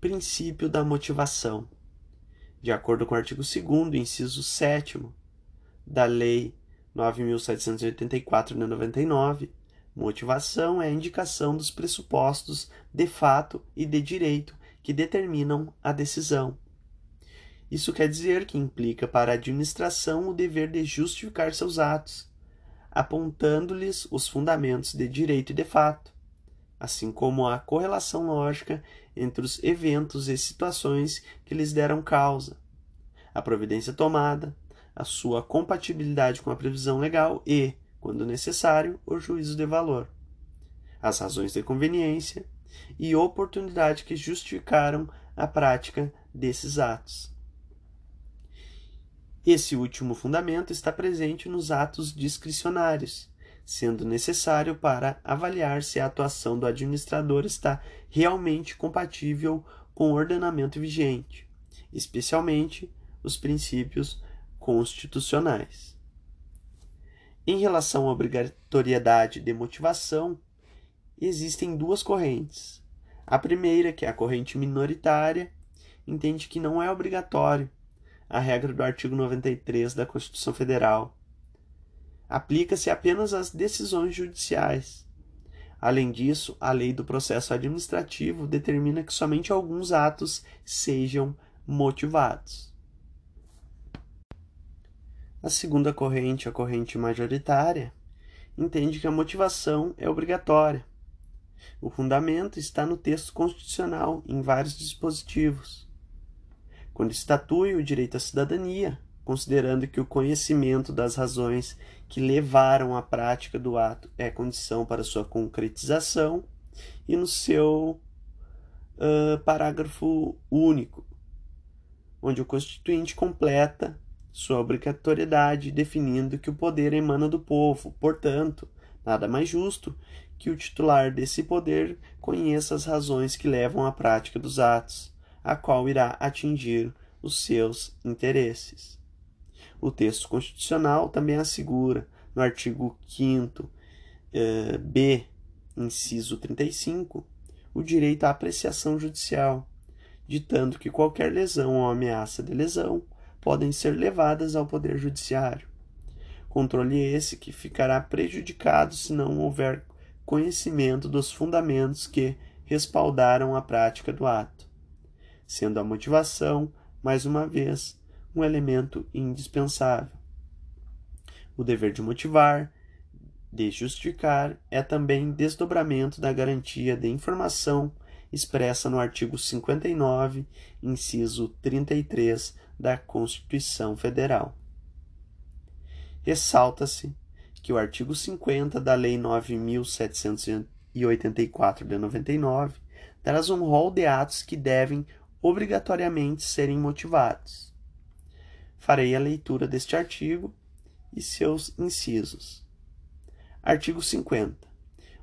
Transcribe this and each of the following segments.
princípio da motivação. De acordo com o artigo 2, inciso 7 da Lei 9.784 de 99, motivação é a indicação dos pressupostos de fato e de direito que determinam a decisão. Isso quer dizer que implica para a administração o dever de justificar seus atos, apontando-lhes os fundamentos de direito e de fato, assim como a correlação lógica entre os eventos e situações que lhes deram causa, a providência tomada, a sua compatibilidade com a previsão legal e, quando necessário, o juízo de valor, as razões de conveniência e oportunidade que justificaram a prática desses atos. Esse último fundamento está presente nos atos discricionários, sendo necessário para avaliar se a atuação do administrador está realmente compatível com o ordenamento vigente, especialmente os princípios constitucionais. Em relação à obrigatoriedade de motivação, existem duas correntes. A primeira, que é a corrente minoritária, entende que não é obrigatório a regra do artigo 93 da Constituição Federal. Aplica-se apenas às decisões judiciais. Além disso, a lei do processo administrativo determina que somente alguns atos sejam motivados. A segunda corrente, a corrente majoritária, entende que a motivação é obrigatória. O fundamento está no texto constitucional, em vários dispositivos quando estatui o direito à cidadania, considerando que o conhecimento das razões que levaram à prática do ato é condição para sua concretização, e no seu uh, parágrafo único, onde o Constituinte completa sua obrigatoriedade, definindo que o poder emana do povo, portanto, nada mais justo que o titular desse poder conheça as razões que levam à prática dos atos a qual irá atingir os seus interesses. O texto constitucional também assegura, no artigo 5 eh, B, inciso 35, o direito à apreciação judicial, ditando que qualquer lesão ou ameaça de lesão podem ser levadas ao Poder Judiciário. Controle esse que ficará prejudicado se não houver conhecimento dos fundamentos que respaldaram a prática do ato sendo a motivação, mais uma vez, um elemento indispensável. O dever de motivar, de justificar, é também desdobramento da garantia de informação expressa no artigo 59, inciso 33 da Constituição Federal. Ressalta-se que o artigo 50 da Lei 9784 de 99 traz um rol de atos que devem obrigatoriamente serem motivados. Farei a leitura deste artigo e seus incisos. Artigo 50.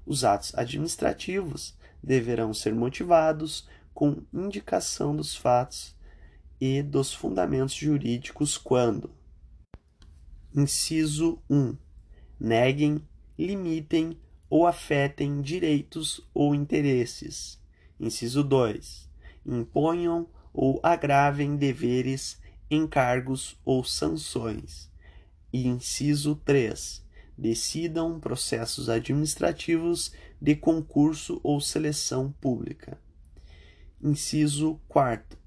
Os atos administrativos deverão ser motivados com indicação dos fatos e dos fundamentos jurídicos quando: Inciso 1. Neguem, limitem ou afetem direitos ou interesses. Inciso 2 imponham ou agravem deveres, encargos ou sanções. E inciso 3. Decidam processos administrativos de concurso ou seleção pública. Inciso 4.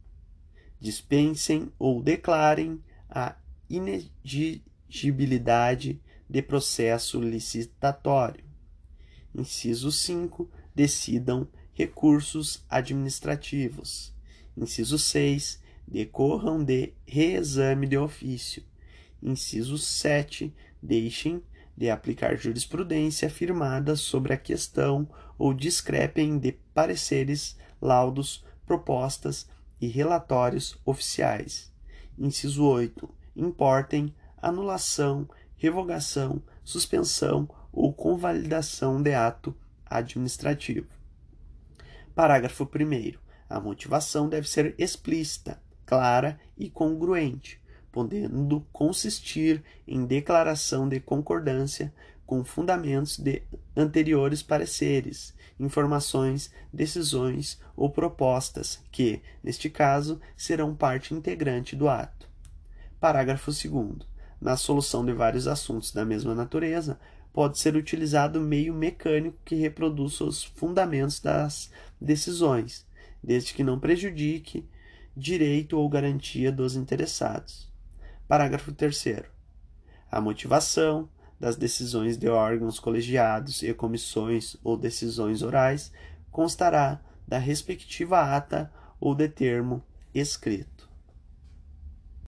Dispensem ou declarem a inexigibilidade de processo licitatório. Inciso 5. Decidam recursos administrativos. Inciso 6. Decorram de reexame de ofício. Inciso 7. Deixem de aplicar jurisprudência afirmada sobre a questão ou discrepem de pareceres, laudos, propostas e relatórios oficiais. Inciso 8. Importem anulação, revogação, suspensão ou convalidação de ato administrativo. Parágrafo 1. A motivação deve ser explícita, clara e congruente, podendo consistir em declaração de concordância com fundamentos de anteriores pareceres, informações, decisões ou propostas que, neste caso, serão parte integrante do ato. Parágrafo 2. Na solução de vários assuntos da mesma natureza, pode ser utilizado meio mecânico que reproduz os fundamentos das decisões, desde que não prejudique direito ou garantia dos interessados. Parágrafo 3. A motivação das decisões de órgãos colegiados e comissões ou decisões orais constará da respectiva ata ou de termo escrito.